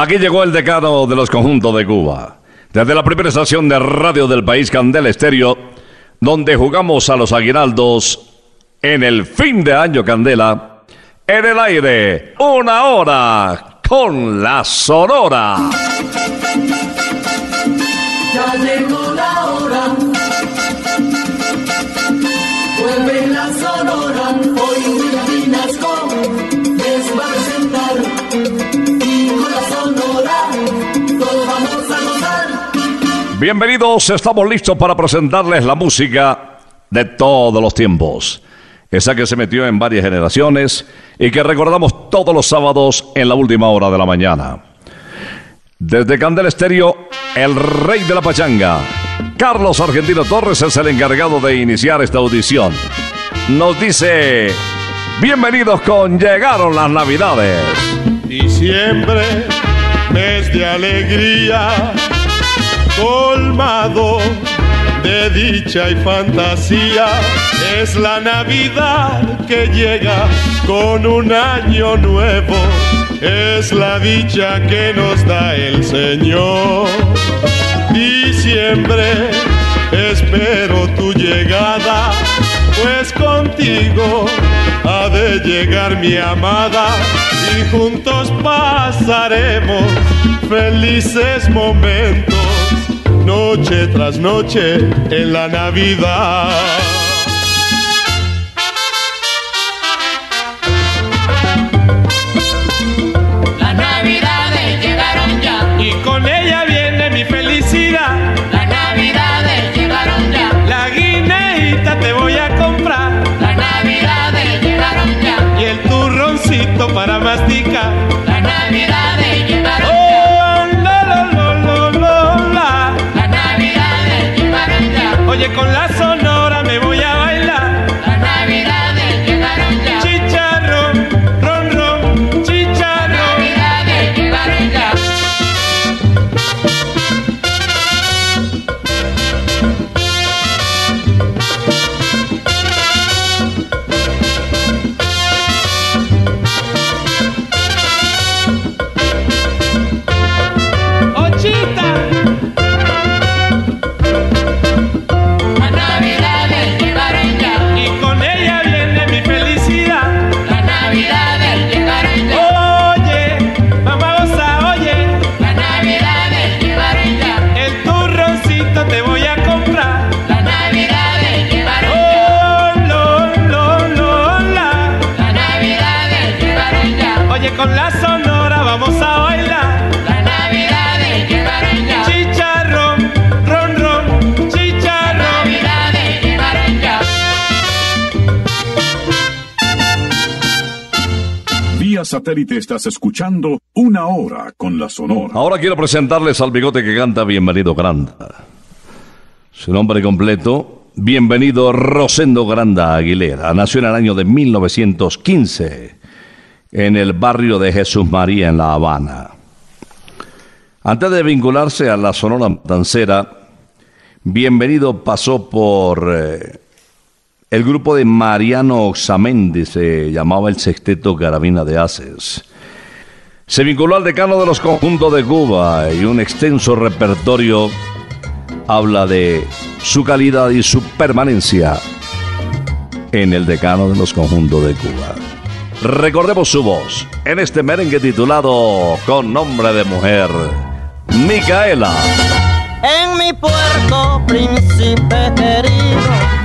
Aquí llegó el decano de los conjuntos de Cuba. Desde la primera estación de radio del país, Candela Estéreo, donde jugamos a los aguinaldos en el fin de año Candela, en el aire, una hora con la Sonora. Bienvenidos, estamos listos para presentarles la música de todos los tiempos. Esa que se metió en varias generaciones y que recordamos todos los sábados en la última hora de la mañana. Desde Candel Estéreo, el rey de la pachanga, Carlos Argentino Torres es el encargado de iniciar esta audición. Nos dice, bienvenidos con Llegaron las Navidades. Diciembre, mes de alegría, colmado de dicha y fantasía. Es la Navidad que llega con un año nuevo. Es la dicha que nos da el Señor. Diciembre, espero tu llegada, pues contigo ha de llegar mi amada y juntos pasaremos felices momentos, noche tras noche en la Navidad. Satélite estás escuchando Una Hora con la Sonora. Ahora quiero presentarles al bigote que canta Bienvenido Granda. Su nombre completo, Bienvenido Rosendo Granda Aguilera. Nació en el año de 1915 en el barrio de Jesús María en La Habana. Antes de vincularse a la Sonora Matancera, Bienvenido pasó por eh, el grupo de Mariano Oxamendi, se llamaba el Sexteto Carabina de Haces. Se vinculó al decano de los conjuntos de Cuba y un extenso repertorio habla de su calidad y su permanencia en el decano de los conjuntos de Cuba. Recordemos su voz en este merengue titulado con nombre de mujer, Micaela. En mi puerto, príncipe querido,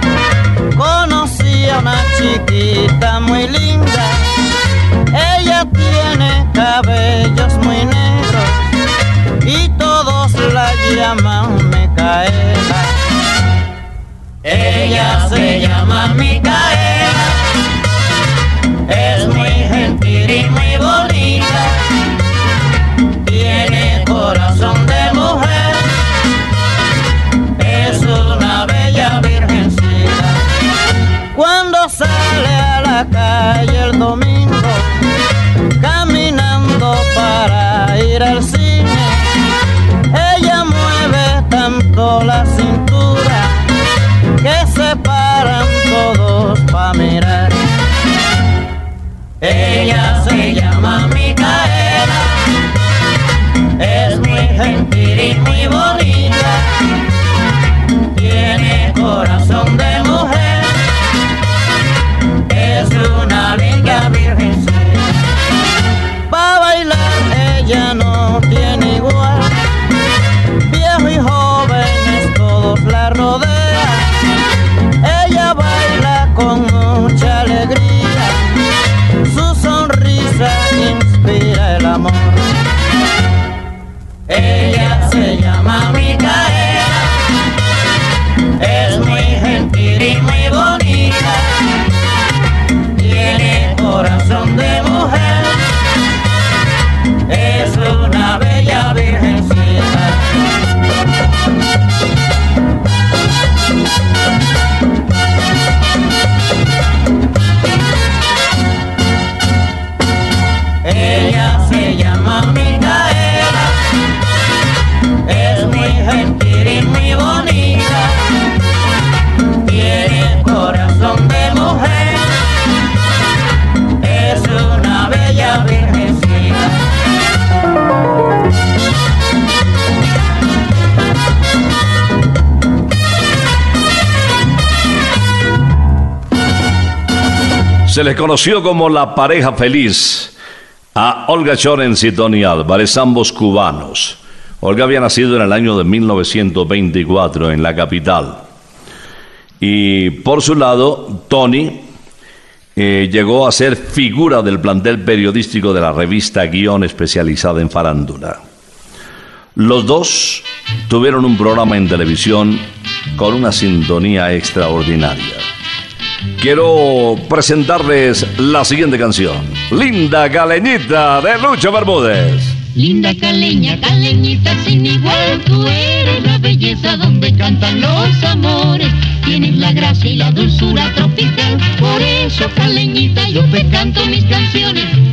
una chiquita muy linda. Ella tiene cabellos muy negros y todos la llaman Micaela. Ella se llama Micaela, calle el domingo, caminando para ir al cine, Se les conoció como la pareja feliz a Olga Chorens y Tony Álvarez, ambos cubanos. Olga había nacido en el año de 1924 en la capital. Y por su lado, Tony eh, llegó a ser figura del plantel periodístico de la revista Guión especializada en farándula. Los dos tuvieron un programa en televisión con una sintonía extraordinaria. Quiero presentarles la siguiente canción, Linda Caleñita de Lucho Bermúdez. Linda caleña, caleñita sin igual, tú eres la belleza donde cantan los amores. Tienes la gracia y la dulzura tropical, por eso caleñita yo te canto mis canciones.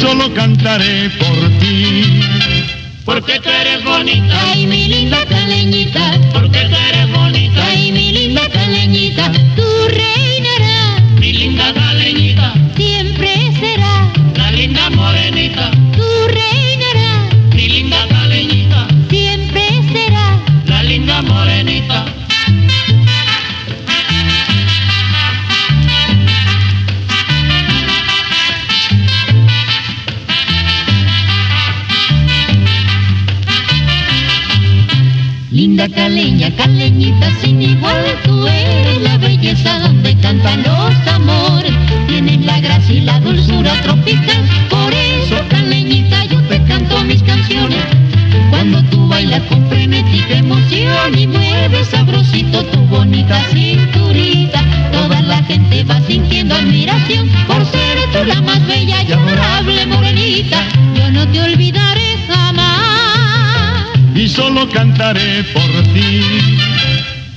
solo cantaré por ti. Porque tú eres bonita y mi linda caleñita. Porque tú eres bonita y mi linda caleñita. Tú igual, tú eres la belleza donde cantan los amores. Tienes la gracia y la dulzura tropical, por eso caleñita yo te canto mis canciones. Cuando tú bailas con frenética emoción y mueves sabrosito tu bonita cinturita, toda la gente va sintiendo admiración por ser tú la más bella y adorable morenita. Yo no te olvidaré jamás. Y solo cantaré por ti.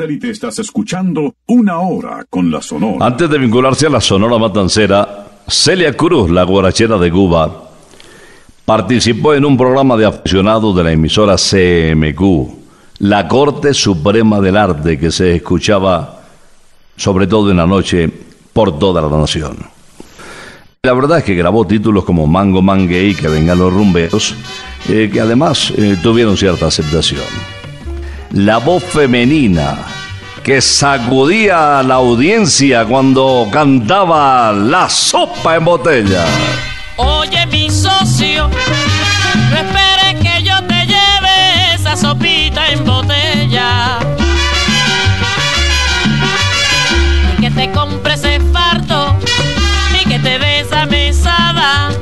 Satélite estás escuchando Una Hora con la Sonora. Antes de vincularse a la Sonora Matancera, Celia Cruz, la guarachera de Cuba, participó en un programa de aficionados de la emisora CMQ, la Corte Suprema del Arte, que se escuchaba sobre todo en la noche por toda la nación. La verdad es que grabó títulos como Mango Mangue y Que vengan los rumberos, eh, que además eh, tuvieron cierta aceptación. La voz femenina que sacudía a la audiencia cuando cantaba La sopa en botella. Oye, mi socio, no esperes que yo te lleve esa sopita en botella. Ni que te compre ese farto, ni que te dé esa mesada.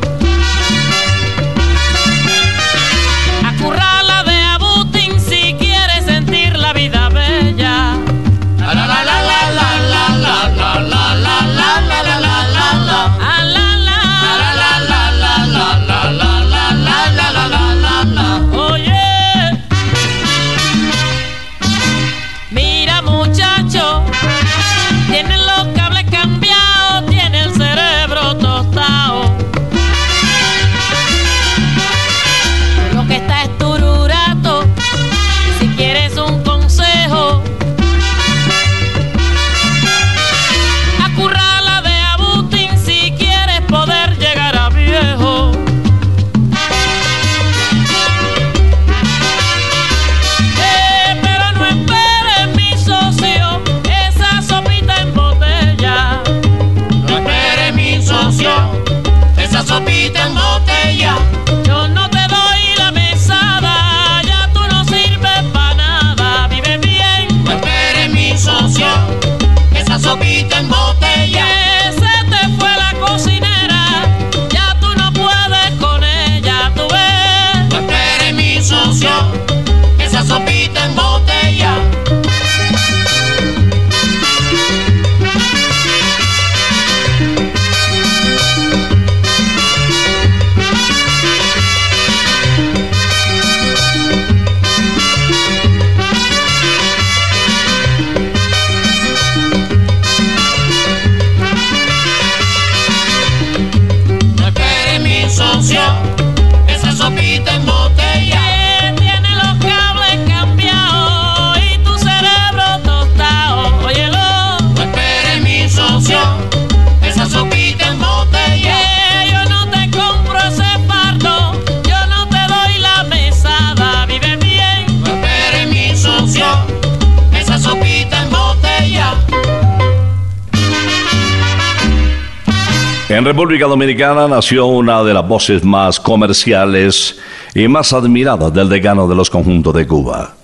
República Dominicana nació una de las voces más comerciales y más admiradas del decano de los conjuntos de Cuba.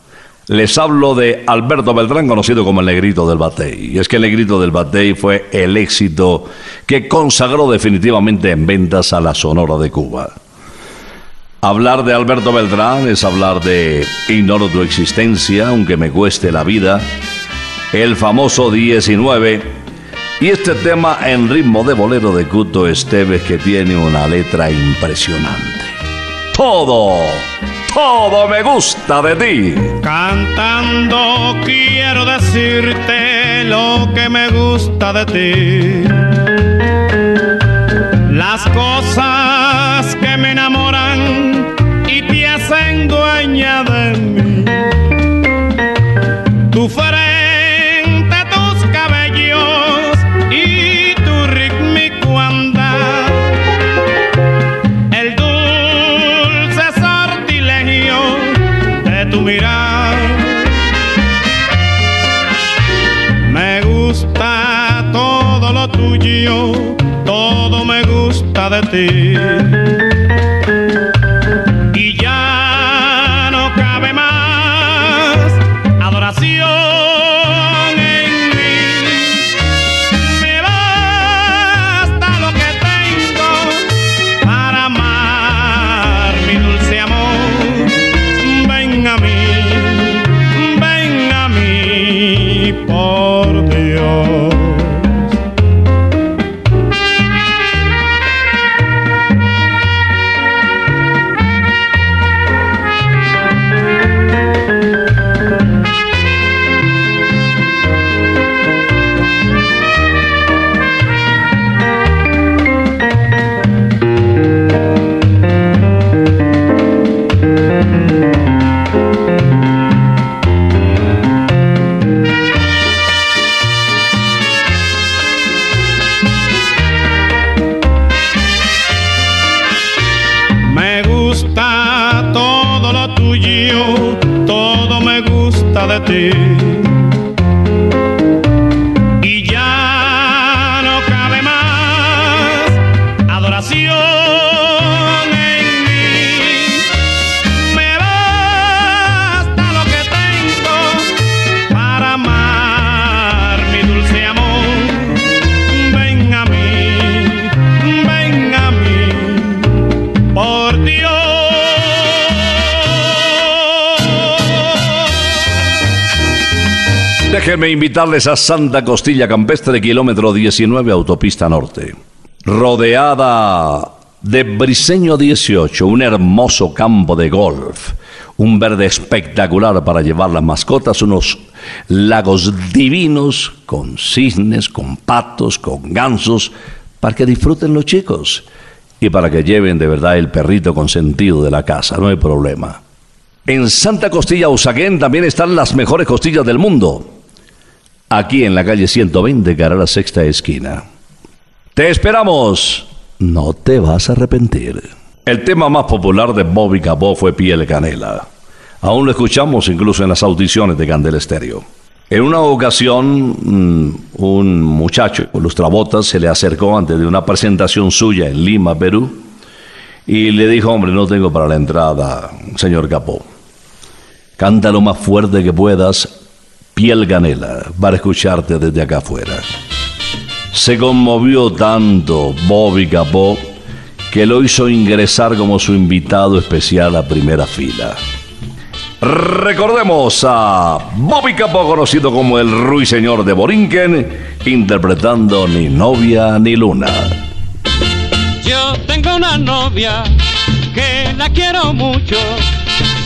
Les hablo de Alberto Beltrán, conocido como el Negrito del Batey. Y es que el Negrito del Batey fue el éxito que consagró definitivamente en ventas a la Sonora de Cuba. Hablar de Alberto Beltrán es hablar de Ignoro tu existencia, aunque me cueste la vida, el famoso 19 y este tema en ritmo de bolero de Cuto Esteves que tiene una letra impresionante. Todo, todo me gusta de ti. Cantando quiero decirte lo que me gusta de ti. Las cosas gusta invitarles a Santa Costilla Campestre, kilómetro 19, autopista norte. Rodeada de Briseño 18, un hermoso campo de golf, un verde espectacular para llevar las mascotas, unos lagos divinos con cisnes, con patos, con gansos, para que disfruten los chicos y para que lleven de verdad el perrito consentido de la casa, no hay problema. En Santa Costilla Usaquén también están las mejores costillas del mundo. Aquí en la calle 120, cara a la sexta esquina. Te esperamos. No te vas a arrepentir. El tema más popular de Bobby Capó fue Piel Canela. Aún lo escuchamos incluso en las audiciones de Candel Estéreo. En una ocasión, mm, un muchacho con lustrabotas se le acercó antes de una presentación suya en Lima, Perú, y le dijo, hombre, no tengo para la entrada, señor Capó. Canta lo más fuerte que puedas, piel ganela para escucharte desde acá afuera. Se conmovió tanto Bobby Capó que lo hizo ingresar como su invitado especial a primera fila. Recordemos a Bobby Capó, conocido como el Ruiseñor de Borinquen, interpretando Ni novia ni luna. Yo tengo una novia que la quiero mucho,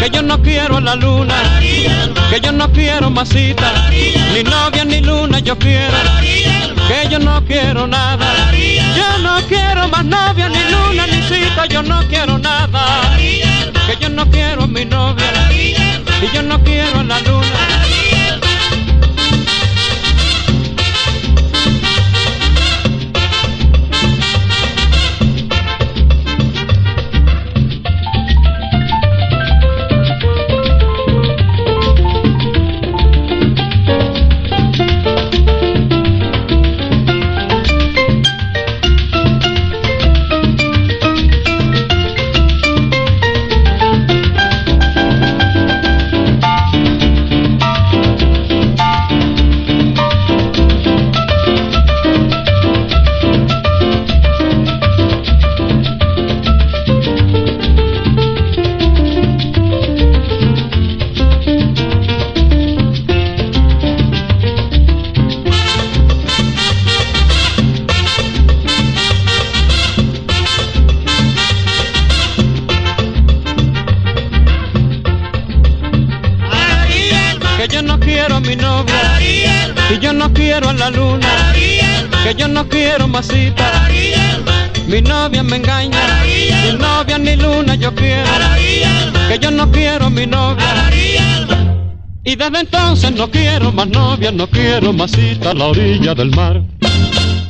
que yo no quiero a la luna, que yo no quiero más cita, ni novia ni luna yo quiero, que yo no quiero nada, yo no quiero más novia ni luna ni cita, yo no quiero nada, que yo no quiero mi novia, y yo no quiero a la luna. No quiero más novia, no quiero más cita a la orilla del mar.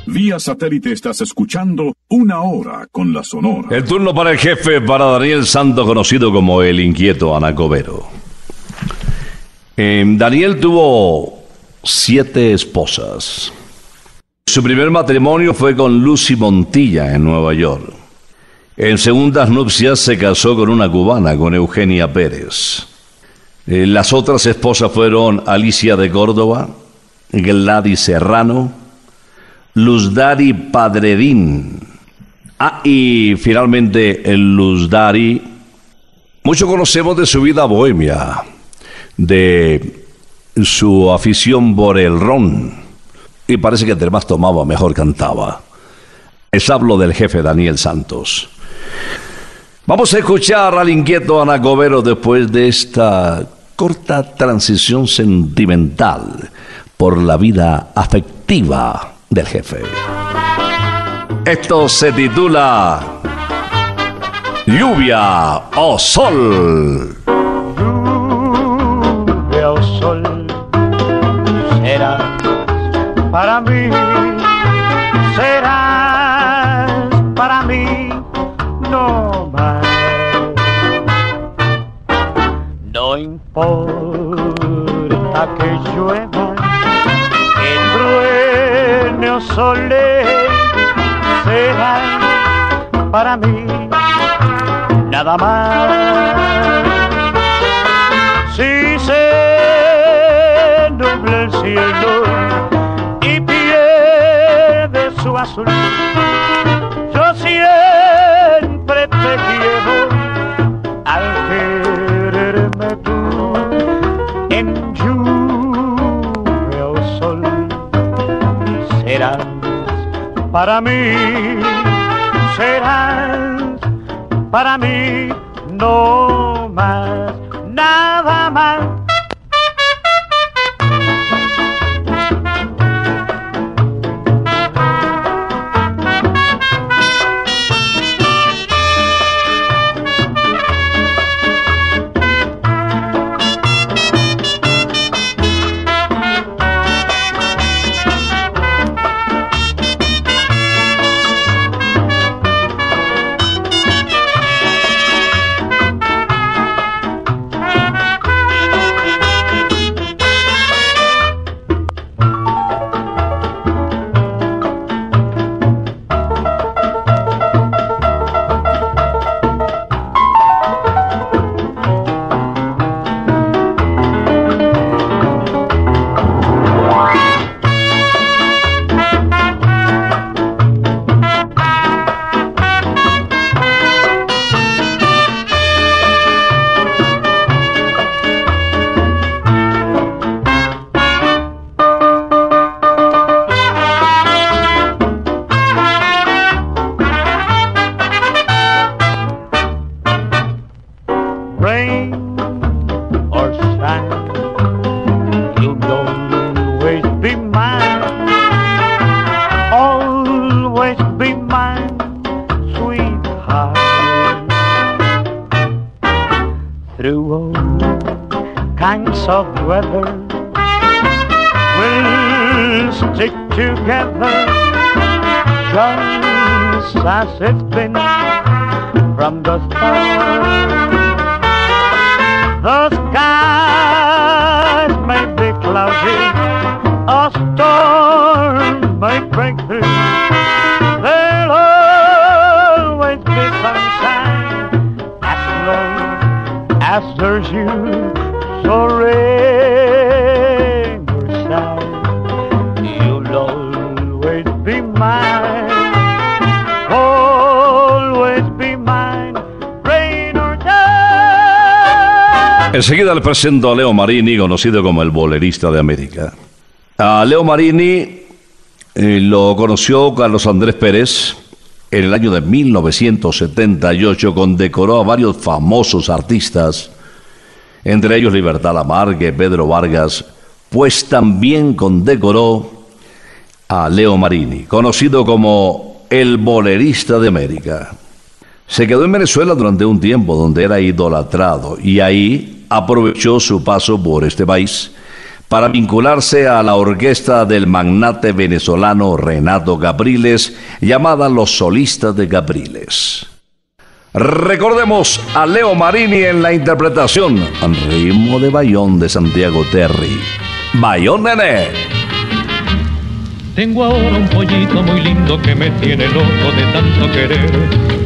Vía satélite estás escuchando Una Hora con la Sonora. El turno para el jefe, para Daniel Santo, conocido como el inquieto Anacobero. Eh, Daniel tuvo siete esposas. Su primer matrimonio fue con Lucy Montilla en Nueva York. En segundas nupcias se casó con una cubana, con Eugenia Pérez. Eh, las otras esposas fueron Alicia de Córdoba, Gladys Serrano, Luzdari Padredín. Ah, y finalmente el Luzdari. Mucho conocemos de su vida bohemia, de su afición por el ron. Y parece que entre más tomaba, mejor cantaba. Les hablo del jefe Daniel Santos. Vamos a escuchar al inquieto Anacobero después de esta corta transición sentimental por la vida afectiva del jefe. Esto se titula Lluvia o Sol. lluvia o sol serás para mí, importa que llueva, que truene o sole, serás para mí nada más. Si se nubla el cielo su azul. Yo siempre para mí, serás para mí, no más, nada más. Presento a Leo Marini, conocido como el bolerista de América. A Leo Marini eh, lo conoció Carlos Andrés Pérez en el año de 1978, condecoró a varios famosos artistas, entre ellos Libertad Lamarque, Pedro Vargas, pues también condecoró a Leo Marini, conocido como el bolerista de América. Se quedó en Venezuela durante un tiempo donde era idolatrado y ahí aprovechó su paso por este país para vincularse a la orquesta del magnate venezolano Renato Capriles llamada Los Solistas de Capriles. Recordemos a Leo Marini en la interpretación ritmo de Bayón de Santiago Terry. Bayón Nené. Tengo ahora un pollito muy lindo que me tiene loco de tanto querer.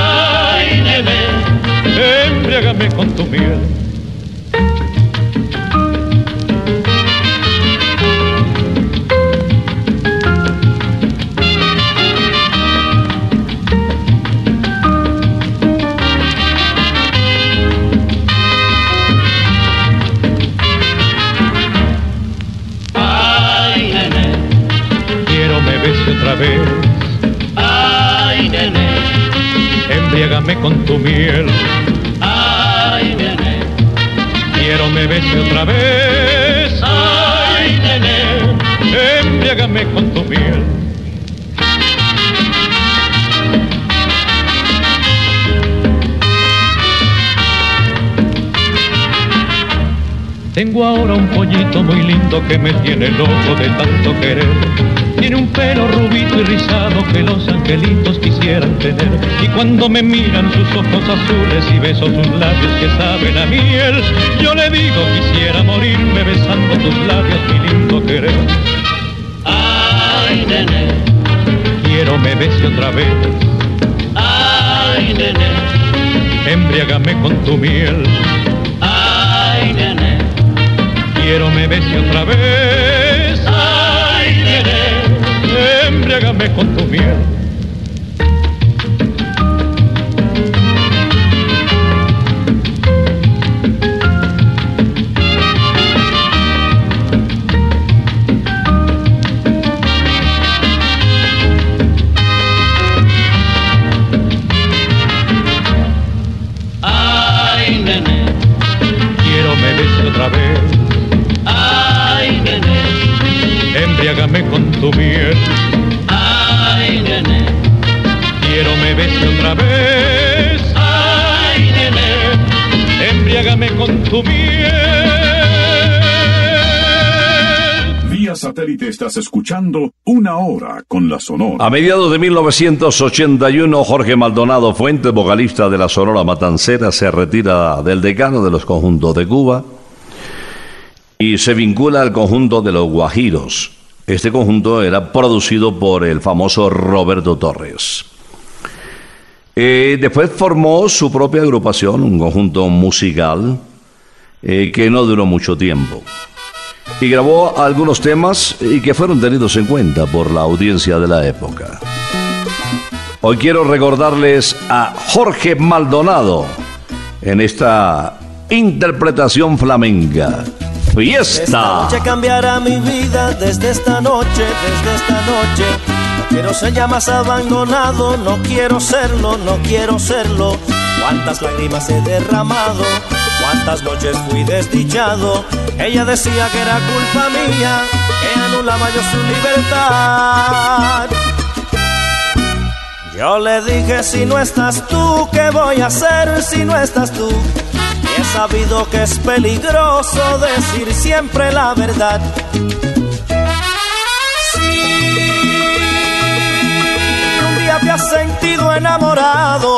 embriágame con tu miel. Muy lindo que me tiene loco de tanto querer. Tiene un pelo rubito y rizado que los angelitos quisieran tener. Y cuando me miran sus ojos azules y beso sus labios que saben a miel, yo le digo quisiera morirme besando tus labios, mi lindo querer. Ay, nene, Quiero me bese otra vez, ay, nene, embriágame con tu miel. Quiero me bese otra vez, ay, nene. embriágame con tu miel. Satélite estás escuchando Una Hora con la Sonora. A mediados de 1981, Jorge Maldonado Fuentes, vocalista de la Sonora Matancera, se retira del decano de los conjuntos de Cuba y se vincula al conjunto de los Guajiros. Este conjunto era producido por el famoso Roberto Torres. Eh, después formó su propia agrupación, un conjunto musical eh, que no duró mucho tiempo. Y grabó algunos temas y que fueron tenidos en cuenta por la audiencia de la época. Hoy quiero recordarles a Jorge Maldonado en esta interpretación flamenca. Esta Fiesta. noche cambiará mi vida desde esta noche, desde esta noche. No quiero ser ya más abandonado, no quiero serlo, no quiero serlo. Cuántas lágrimas he derramado, cuántas noches fui desdichado. Ella decía que era culpa mía, que anulaba yo su libertad. Yo le dije si no estás tú, ¿qué voy a hacer si no estás tú? Y he sabido que es peligroso decir siempre la verdad. Si un día te has sentido enamorado,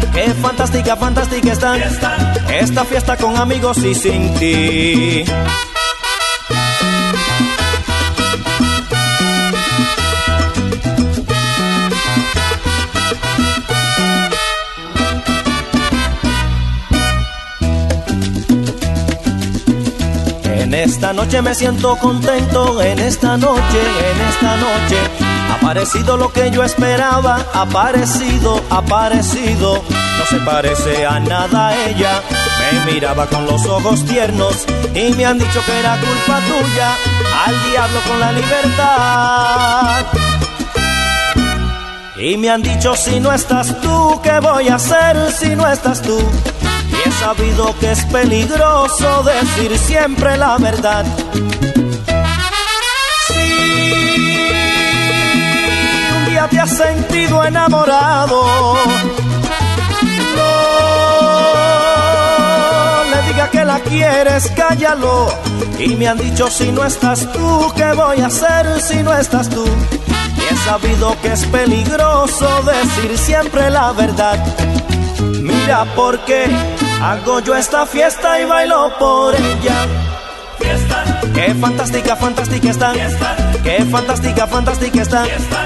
Qué fantástica, fantástica. Fiesta. Esta fiesta con amigos y sin ti. En esta noche me siento contento, en esta noche, en esta noche. Aparecido lo que yo esperaba, aparecido, aparecido. No se parece a nada ella. Me miraba con los ojos tiernos y me han dicho que era culpa tuya. Al diablo con la libertad. Y me han dicho si no estás tú, ¿qué voy a hacer si no estás tú? Y he sabido que es peligroso decir siempre la verdad. Te has sentido enamorado, no le diga que la quieres, cállalo. Y me han dicho si no estás tú, ¿qué voy a hacer si no estás tú? Y he sabido que es peligroso decir siempre la verdad. Mira por qué hago yo esta fiesta y bailo por ella. Fiesta. Qué fantástica, fantástica. Fiesta. Qué fantástica, fantástica. Fiesta.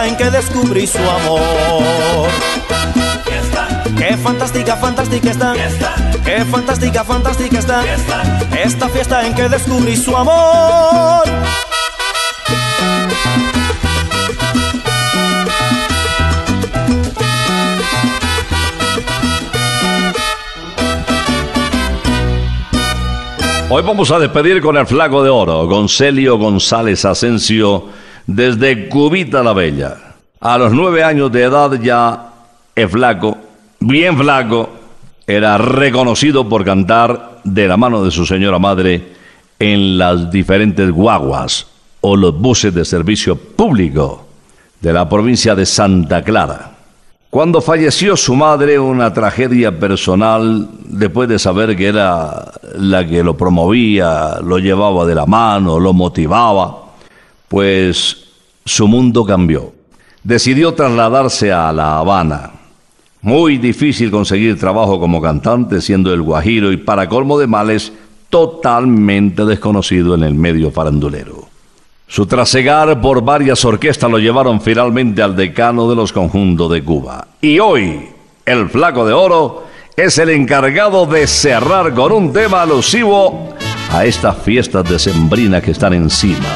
Fiesta en que descubrí su amor. Qué fantástica, fantástica está. Qué fantástica, fantástica está. Esta fiesta en que descubrí su amor. Hoy vamos a despedir con el flaco de oro, Goncelio González Asensio, desde Cubita la Bella. A los nueve años de edad ya es flaco, bien flaco, era reconocido por cantar de la mano de su señora madre en las diferentes guaguas o los buses de servicio público de la provincia de Santa Clara. Cuando falleció su madre, una tragedia personal, después de saber que era la que lo promovía, lo llevaba de la mano, lo motivaba, pues su mundo cambió. Decidió trasladarse a La Habana. Muy difícil conseguir trabajo como cantante, siendo el guajiro y para colmo de males, totalmente desconocido en el medio farandulero. Su trasegar por varias orquestas lo llevaron finalmente al decano de los conjuntos de Cuba. Y hoy, el Flaco de Oro es el encargado de cerrar con un tema alusivo a estas fiestas decembrinas que están encima.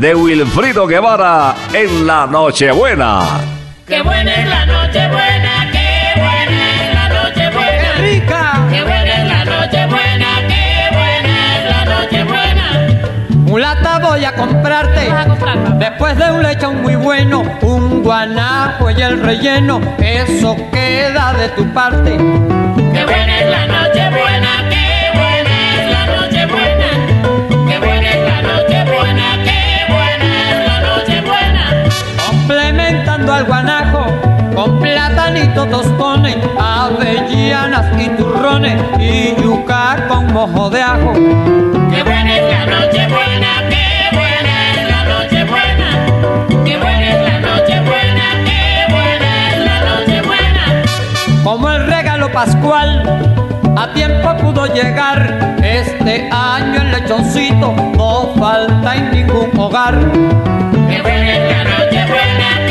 De Wilfrido Guevara en la Nochebuena. Qué buena es la noche buena, qué buena es la noche buena. ¡Qué rica! Qué buena es la noche buena, qué buena es la noche buena. Mulata voy a comprarte, después de un lechón muy bueno, un guanajo y el relleno, eso queda de tu parte. Qué buena es la noche Complementando al guanajo, con platanito tostones, avellanas y turrones, y yuca con mojo de ajo. Qué buena es la noche buena, qué buena es la noche buena. Qué buena es la noche buena, qué buena es la noche buena. Como el regalo pascual, a tiempo pudo llegar. Este año el lechoncito no falta en ningún hogar. Qué buena es la noche buena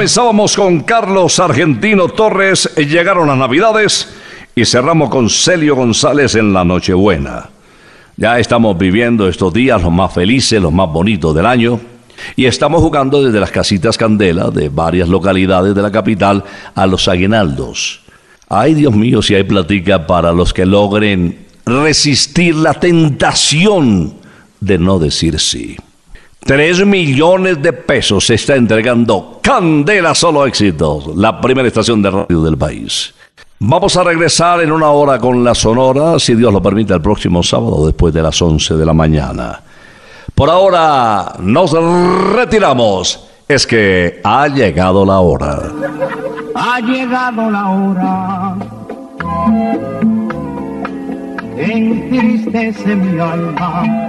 Comenzábamos con Carlos Argentino Torres, llegaron las Navidades y cerramos con Celio González en la Nochebuena. Ya estamos viviendo estos días los más felices, los más bonitos del año y estamos jugando desde las casitas Candela de varias localidades de la capital a los aguinaldos. Ay Dios mío, si hay platica para los que logren resistir la tentación de no decir sí. Tres millones de pesos se está entregando Candela Solo Éxitos, la primera estación de radio del país. Vamos a regresar en una hora con la Sonora, si Dios lo permite, el próximo sábado después de las 11 de la mañana. Por ahora nos retiramos. Es que ha llegado la hora. Ha llegado la hora. Entristece mi alma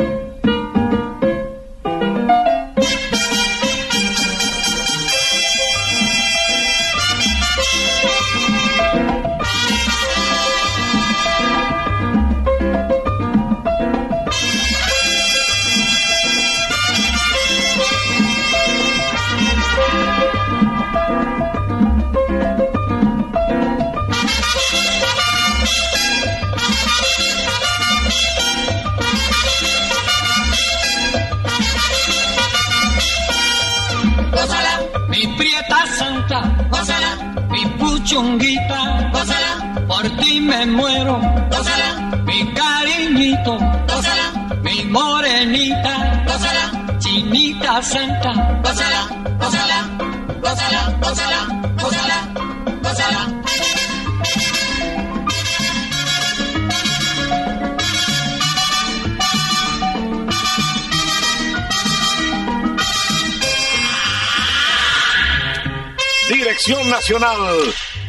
Mi puchunguita, gózala, por ti me muero, gózala, mi cariñito, gózala, mi morenita, gózala, chinita santa, gózala, gózala, gózala, gózala, gózala, gózala. Dirección Nacional,